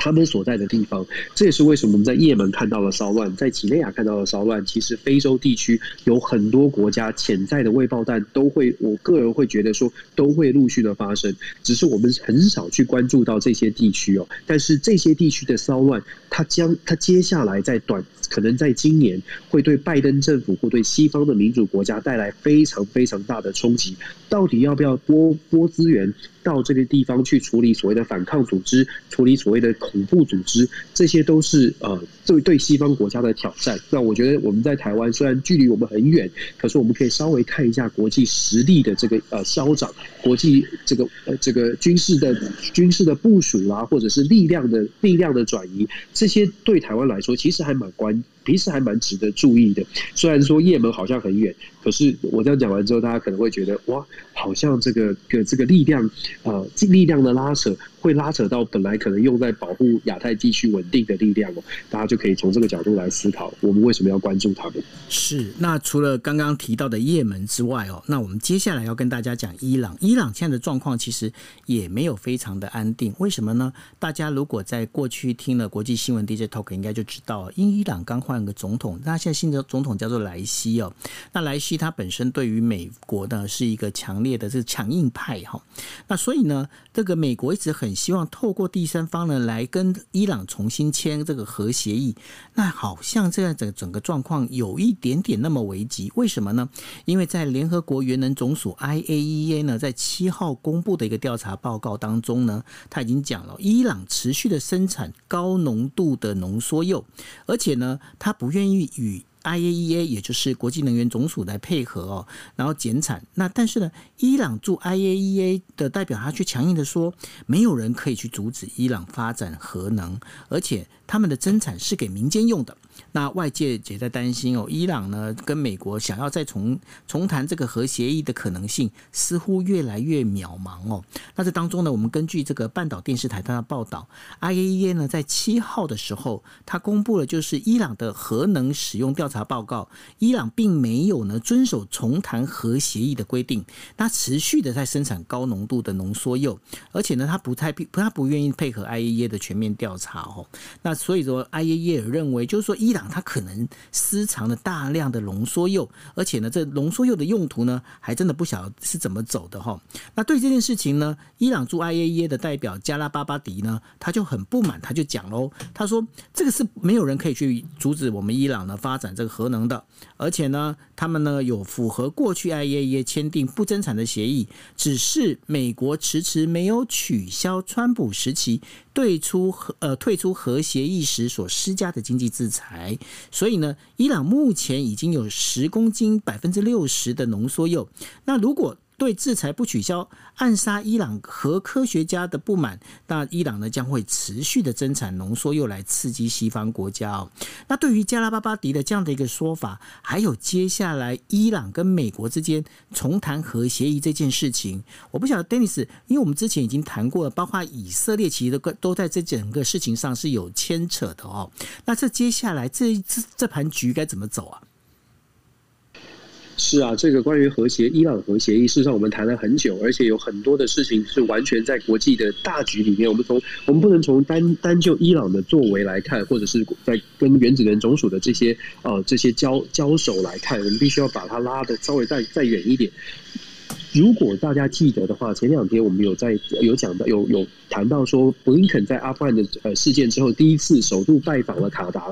他们所在的地方，这也是为什么我们在也门看到了骚乱，在几内亚看到了骚乱。其实非洲地区有很多国家潜在的未爆弹都会，我个人会觉得说都会陆续的发生，只是我们很少去关注到这些地区哦。但是这些地区的骚乱，它将它接下来在短可能在今年会对拜登政府或对西方的民主国家带来非常非常大的冲击。到底要不要拨拨资源？到这个地方去处理所谓的反抗组织，处理所谓的恐怖组织，这些都是呃对对西方国家的挑战。那我觉得我们在台湾虽然距离我们很远，可是我们可以稍微看一下国际实力的这个呃消长，国际这个呃这个军事的军事的部署啦，或者是力量的力量的转移，这些对台湾来说其实还蛮关。其实还蛮值得注意的，虽然说也门好像很远，可是我这样讲完之后，大家可能会觉得哇，好像这个个这个力量呃，力量的拉扯会拉扯到本来可能用在保护亚太地区稳定的力量哦，大家就可以从这个角度来思考，我们为什么要关注他们？是，那除了刚刚提到的也门之外哦，那我们接下来要跟大家讲伊朗，伊朗现在的状况其实也没有非常的安定，为什么呢？大家如果在过去听了国际新闻 DJ Talk，应该就知道，因伊朗刚换了。个总统，那现在新的总统叫做莱西哦。那莱西他本身对于美国呢是一个强烈的这个强硬派哈。那所以呢，这个美国一直很希望透过第三方呢来跟伊朗重新签这个核协议。那好像这样整整个状况有一点点那么危急。为什么呢？因为在联合国原能总署 IAEA 呢在七号公布的一个调查报告当中呢，他已经讲了伊朗持续的生产高浓度的浓缩铀，而且呢他。他不愿意与 IAEA，也就是国际能源总署来配合哦，然后减产。那但是呢，伊朗驻 IAEA 的代表他却强硬的说，没有人可以去阻止伊朗发展核能，而且他们的增产是给民间用的。那外界也在担心哦，伊朗呢跟美国想要再重重谈这个核协议的可能性，似乎越来越渺茫哦。那这当中呢，我们根据这个半岛电视台它的报道，IAEA 呢在七号的时候，它公布了就是伊朗的核能使用调查报告，伊朗并没有呢遵守重谈核协议的规定，它持续的在生产高浓度的浓缩铀，而且呢，它不太不它不愿意配合 IAEA 的全面调查哦。那所以说，IAEA 认为就是说伊伊朗。它可能私藏了大量的浓缩铀，而且呢，这浓缩铀的用途呢，还真的不晓得是怎么走的哈。那对这件事情呢，伊朗驻 IAEA 的代表加拉巴巴迪呢，他就很不满，他就讲喽，他说这个是没有人可以去阻止我们伊朗呢发展这个核能的，而且呢，他们呢有符合过去 IAEA 签订不增产的协议，只是美国迟迟没有取消川普时期退出和呃退出核协议时所施加的经济制裁。所以呢，伊朗目前已经有十公斤百分之六十的浓缩铀。那如果对制裁不取消，暗杀伊朗核科学家的不满，那伊朗呢将会持续的增产浓缩铀来刺激西方国家。那对于加拉巴巴迪的这样的一个说法，还有接下来伊朗跟美国之间重谈核协议这件事情，我不晓得 Dennis，因为我们之前已经谈过了，包括以色列其实都都在这整个事情上是有牵扯的哦。那这接下来这这这盘局该怎么走啊？是啊，这个关于和谐伊朗和协议，事实上我们谈了很久，而且有很多的事情是完全在国际的大局里面。我们从我们不能从单单就伊朗的作为来看，或者是在跟原子能总署的这些呃这些交交手来看，我们必须要把它拉的稍微再再远一点。如果大家记得的话，前两天我们有在有讲到有有谈到说，布林肯在阿富汗的呃事件之后，第一次首度拜访了卡达，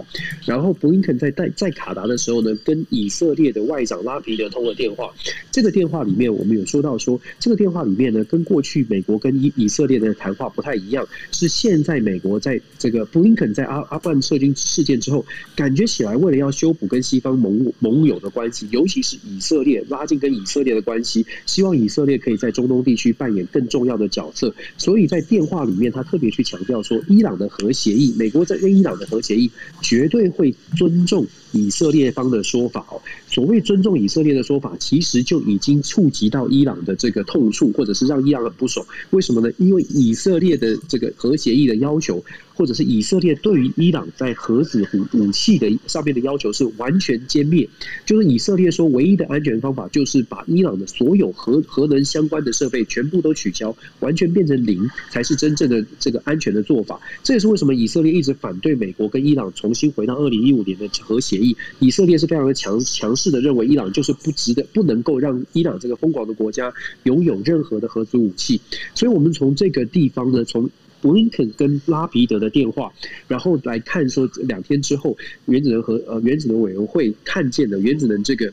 然后布林肯在在在卡达的时候呢，跟以色列的外长拉皮德通了电话。这个电话里面，我们有说到说，这个电话里面呢，跟过去美国跟以以色列的谈话不太一样，是现在美国在这个布林肯在阿阿富汗撤军事件之后，感觉起来为了要修补跟西方盟盟友的关系，尤其是以色列拉近跟以色列的关系，希望。望以色列可以在中东地区扮演更重要的角色。所以在电话里面，他特别去强调说，伊朗的核协议，美国在跟伊朗的核协议绝对会尊重以色列方的说法哦。所谓尊重以色列的说法，其实就已经触及到伊朗的这个痛处，或者是让伊朗很不爽。为什么呢？因为以色列的这个核协议的要求。或者是以色列对于伊朗在核子武武器的上面的要求是完全歼灭，就是以色列说唯一的安全方法就是把伊朗的所有核核能相关的设备全部都取消，完全变成零，才是真正的这个安全的做法。这也是为什么以色列一直反对美国跟伊朗重新回到二零一五年的核协以色列是非常的强强势的认为伊朗就是不值得，不能够让伊朗这个疯狂的国家拥有任何的核子武器。所以，我们从这个地方呢，从。布林肯跟拉皮德的电话，然后来看说两天之后，原子能和呃原子能委员会看见的原子能这个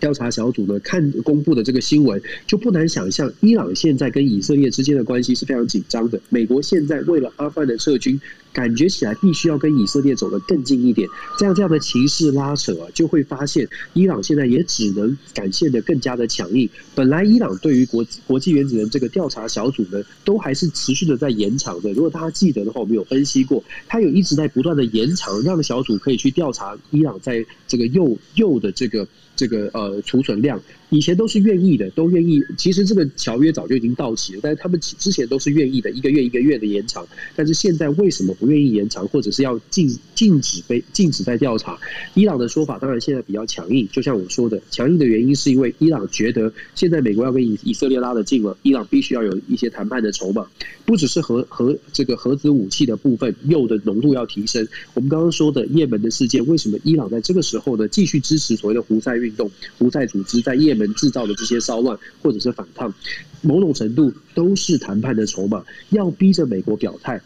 调查小组呢看公布的这个新闻，就不难想象，伊朗现在跟以色列之间的关系是非常紧张的。美国现在为了阿富汗的撤军。感觉起来必须要跟以色列走得更近一点，这样这样的情势拉扯啊，就会发现伊朗现在也只能展现得更加的强硬。本来伊朗对于国国际原子能这个调查小组呢，都还是持续的在延长的。如果大家记得的话，我们有分析过，他有一直在不断的延长，让小组可以去调查伊朗在这个铀铀的这个这个呃储存量。以前都是愿意的，都愿意。其实这个条约早就已经到期了，但是他们之前都是愿意的，一个月一个月的延长。但是现在为什么不愿意延长，或者是要禁禁止被禁止再调查？伊朗的说法当然现在比较强硬，就像我说的，强硬的原因是因为伊朗觉得现在美国要跟以以色列拉得近了，伊朗必须要有一些谈判的筹码，不只是核核这个核子武器的部分，铀的浓度要提升。我们刚刚说的也门的事件，为什么伊朗在这个时候呢，继续支持所谓的胡塞运动？胡塞组织在也们制造的这些骚乱或者是反抗，某种程度都是谈判的筹码，要逼着美国表态。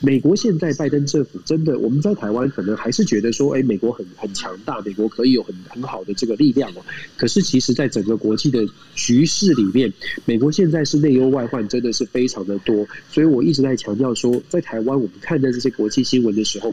美国现在拜登政府真的，我们在台湾可能还是觉得说，哎，美国很很强大，美国可以有很很好的这个力量哦。可是其实，在整个国际的局势里面，美国现在是内忧外患，真的是非常的多。所以我一直在强调说，在台湾我们看待这些国际新闻的时候，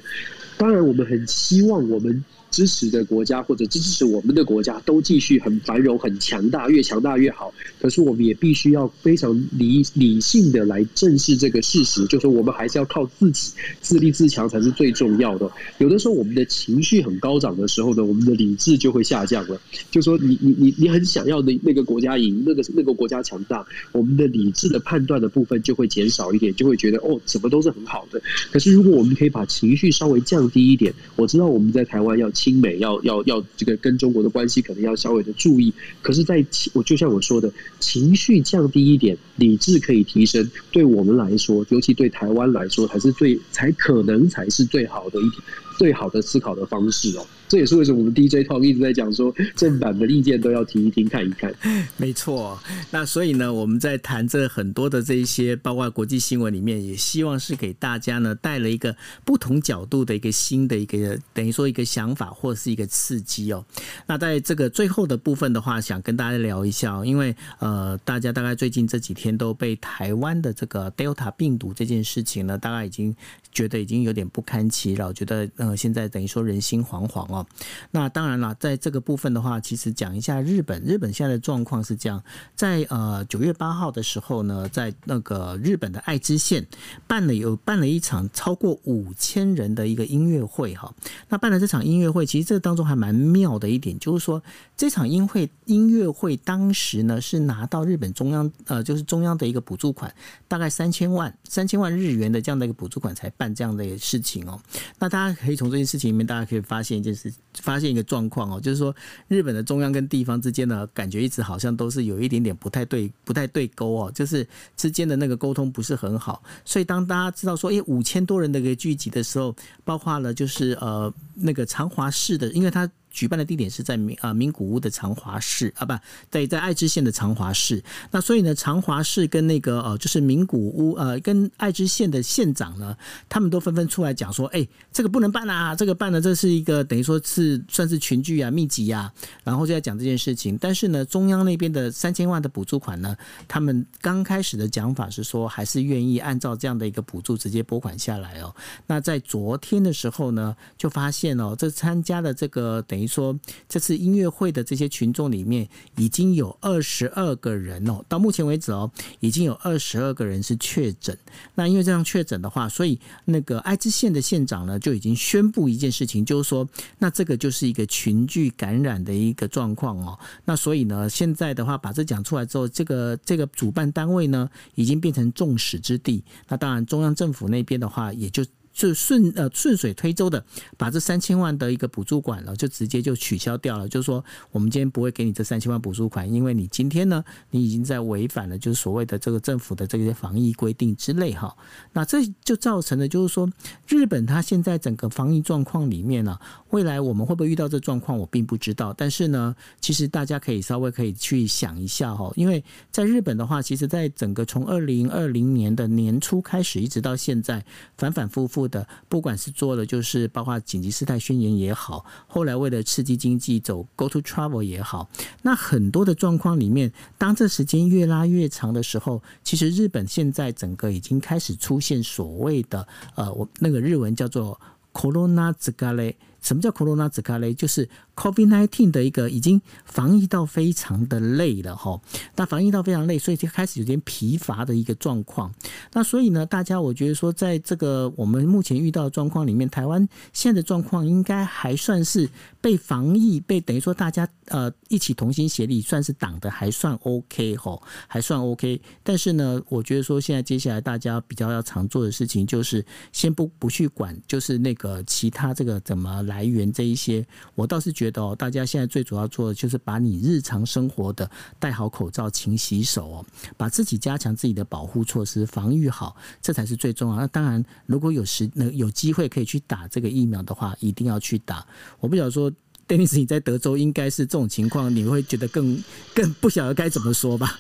当然我们很希望我们。支持的国家或者支持我们的国家都继续很繁荣、很强大，越强大越好。可是我们也必须要非常理理性的来正视这个事实，就是我们还是要靠自己自立自强才是最重要的。有的时候我们的情绪很高涨的时候呢，我们的理智就会下降了。就说你你你你很想要的那个国家赢，那个那个国家强大，我们的理智的判断的部分就会减少一点，就会觉得哦，什么都是很好的。可是如果我们可以把情绪稍微降低一点，我知道我们在台湾要。亲美要要要这个跟中国的关系可能要稍微的注意，可是，在我就像我说的，情绪降低一点，理智可以提升，对我们来说，尤其对台湾来说，才是最才可能才是最好的一点。最好的思考的方式哦，这也是为什么我们 DJ Talk 一直在讲说，正版的意见都要听一听、看一看。没错，那所以呢，我们在谈这很多的这一些，包括国际新闻里面，也希望是给大家呢带了一个不同角度的一个新的一个等于说一个想法或是一个刺激哦。那在这个最后的部分的话，想跟大家聊一下，因为呃，大家大概最近这几天都被台湾的这个 Delta 病毒这件事情呢，大概已经觉得已经有点不堪其扰，觉得。呃，现在等于说人心惶惶哦。那当然了，在这个部分的话，其实讲一下日本。日本现在的状况是这样，在呃九月八号的时候呢，在那个日本的爱知县办了有办了一场超过五千人的一个音乐会哈。那办了这场音乐会，其实这当中还蛮妙的一点，就是说这场音会音乐会当时呢是拿到日本中央呃就是中央的一个补助款，大概三千万三千万日元的这样的一个补助款才办这样的事情哦。那大家可以。从这件事情里面，大家可以发现一件事，发现一个状况哦，就是说日本的中央跟地方之间呢，感觉一直好像都是有一点点不太对，不太对勾哦，就是之间的那个沟通不是很好。所以当大家知道说，诶，五千多人的一个聚集的时候，包括了就是呃那个长华市的，因为他。举办的地点是在名啊名古屋的长华市啊，不对，在爱知县的长华市。那所以呢，长华市跟那个呃，就是名古屋呃，跟爱知县的县长呢，他们都纷纷出来讲说，哎，这个不能办啊，这个办了，这是一个等于说是算是群聚啊、密集啊，然后就在讲这件事情。但是呢，中央那边的三千万的补助款呢，他们刚开始的讲法是说，还是愿意按照这样的一个补助直接拨款下来哦。那在昨天的时候呢，就发现哦，这参加的这个等于。于说这次音乐会的这些群众里面，已经有二十二个人哦，到目前为止哦，已经有二十二个人是确诊。那因为这样确诊的话，所以那个爱知县的县长呢就已经宣布一件事情，就是说，那这个就是一个群聚感染的一个状况哦。那所以呢，现在的话把这讲出来之后，这个这个主办单位呢已经变成众矢之的。那当然，中央政府那边的话也就。就顺呃顺水推舟的把这三千万的一个补助款了，就直接就取消掉了。就是说，我们今天不会给你这三千万补助款，因为你今天呢，你已经在违反了就是所谓的这个政府的这些防疫规定之类哈。那这就造成了就是说，日本它现在整个防疫状况里面呢，未来我们会不会遇到这状况，我并不知道。但是呢，其实大家可以稍微可以去想一下哈，因为在日本的话，其实在整个从二零二零年的年初开始，一直到现在，反反复复。的，不管是做的就是包括紧急事态宣言也好，后来为了刺激经济走 Go to Travel 也好，那很多的状况里面，当这时间越拉越长的时候，其实日本现在整个已经开始出现所谓的呃，我那个日文叫做 Corona 疲れ。什么叫 Corona 疲れ？就是 COVID-19 的一个已经防疫到非常的累了哈，那防疫到非常累，所以就开始有点疲乏的一个状况。那所以呢，大家我觉得说，在这个我们目前遇到的状况里面，台湾现在的状况应该还算是被防疫被等于说大家呃一起同心协力，算是挡得还算 OK 哈，还算 OK。但是呢，我觉得说现在接下来大家比较要常做的事情，就是先不不去管，就是那个其他这个怎么来来源这一些，我倒是觉得哦，大家现在最主要做的就是把你日常生活的戴好口罩、勤洗手哦，把自己加强自己的保护措施，防御好，这才是最重要。那当然，如果有时能有机会可以去打这个疫苗的话，一定要去打。我不晓得说，Dennis 你在德州应该是这种情况，你会觉得更更不晓得该怎么说吧？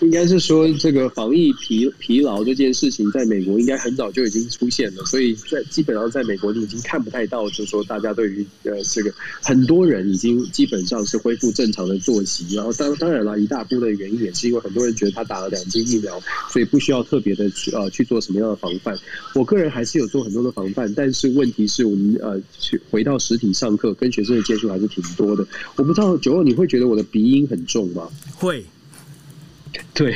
应该是说，这个防疫疲疲劳这件事情，在美国应该很早就已经出现了，所以在基本上在美国你已经看不太到，就是说大家对于呃这个很多人已经基本上是恢复正常的作息，然后当当然了，一大部分的原因也是因为很多人觉得他打了两剂疫苗，所以不需要特别的去呃去做什么样的防范。我个人还是有做很多的防范，但是问题是我们呃去回到实体上课，跟学生的接触还是挺多的。我不知道九二你会觉得我的鼻音很重吗？会。对，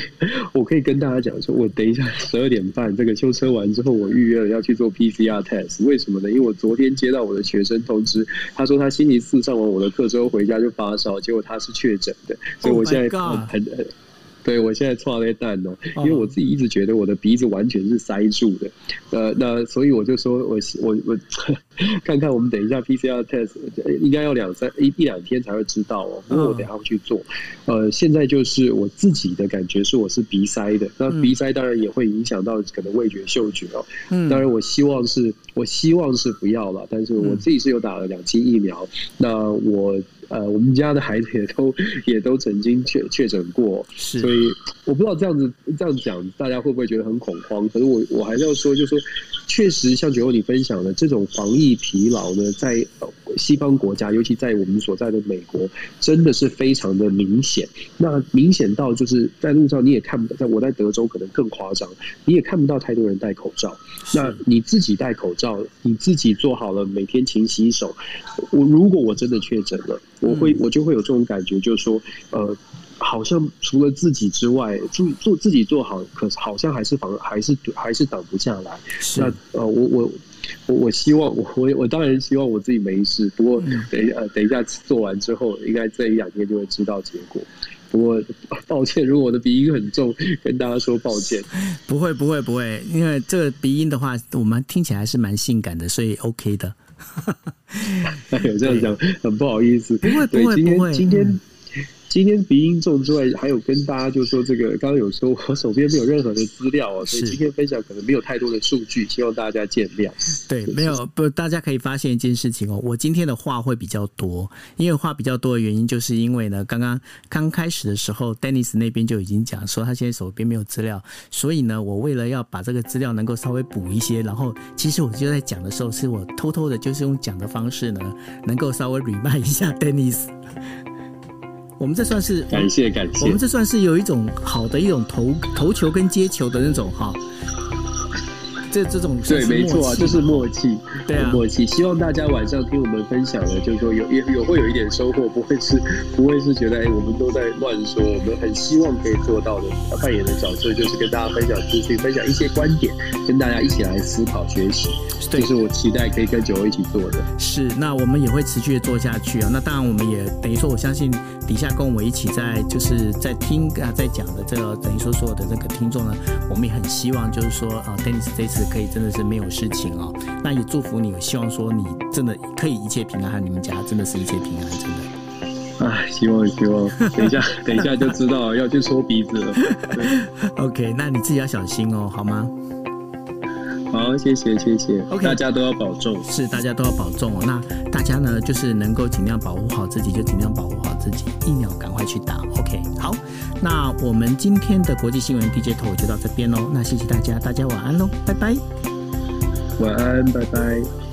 我可以跟大家讲说，我等一下十二点半这个修车完之后，我预约了要去做 PCR test。为什么呢？因为我昨天接到我的学生通知，他说他星期四上完我的课之后回家就发烧，结果他是确诊的，所以我现在很很。Oh 对，我现在剉咧等哦，因为我自己一直觉得我的鼻子完全是塞住的，呃，那所以我就说我我我 看看我们等一下 PCR test 应该要两三一一两天才会知道哦，不过我等一下会去做。呃，现在就是我自己的感觉是我是鼻塞的，那鼻塞当然也会影响到可能味觉嗅觉哦。嗯，当然我希望是我希望是不要了，但是我自己是有打了两剂疫苗，那我。呃，我们家的孩子也都也都曾经确确诊过，是所以我不知道这样子这样讲，大家会不会觉得很恐慌？可是我我还是要说，就是说，确实像九欧你分享的这种防疫疲劳呢，在西方国家，尤其在我们所在的美国，真的是非常的明显。那明显到就是在路上你也看不到，在我在德州可能更夸张，你也看不到太多人戴口罩。那你自己戴口罩，你自己做好了每天勤洗手。我如果我真的确诊了。我会，我就会有这种感觉，就是说，呃，好像除了自己之外，做做自己做好，可是好像还是防，还是还是挡不下来。那呃，我我我我希望，我我我当然希望我自己没事。不过等一下，等一下做完之后，应该这一两天就会知道结果。不过抱歉，如果我的鼻音很重，跟大家说抱歉。不会不会不会，因为这个鼻音的话，我们听起来还是蛮性感的，所以 OK 的。有这样讲，很不好意思。不会，不会，今天不会。今天今天鼻音重之外，还有跟大家就说这个，刚刚有说我手边没有任何的资料哦，所以今天分享可能没有太多的数据，希望大家见谅。对，没有不，大家可以发现一件事情哦，我今天的话会比较多，因为话比较多的原因，就是因为呢，刚刚刚开始的时候，Dennis 那边就已经讲说他现在手边没有资料，所以呢，我为了要把这个资料能够稍微补一些，然后其实我就在讲的时候，是我偷偷的，就是用讲的方式呢，能够稍微 remind 一下 Dennis。我们这算是感谢感谢，我们这算是有一种好的一种投投球跟接球的那种哈。这这种对，没错啊，就是默契，对啊，默契。希望大家晚上听我们分享的，就是说有也有会有一点收获，不会是不会是觉得哎，我们都在乱说。我们很希望可以做到的扮演的角色，就是跟大家分享资讯，分享一些观点，跟大家一起来思考学习。这是我期待可以跟九欧一起做的。是，那我们也会持续的做下去啊。那当然，我们也等于说，我相信底下跟我们一起在就是在听啊，在讲的这个等于说所有的这个听众呢，我们也很希望就是说啊，Dennis 这次可以真的是没有事情哦。那也祝福你，希望说你真的可以一切平安，和你们家真的是一切平安，真的。啊，希望希望，等一下等一下就知道要去搓鼻子了。OK，那你自己要小心哦，好吗？好，谢谢谢谢，OK，大家都要保重，是大家都要保重哦。那大家呢，就是能够尽量保护好自己，就尽量保护好自己，疫苗赶快去打。OK，好，那我们今天的国际新闻 DJ Talk 就到这边喽。那谢谢大家，大家晚安喽，拜拜。晚安，拜拜。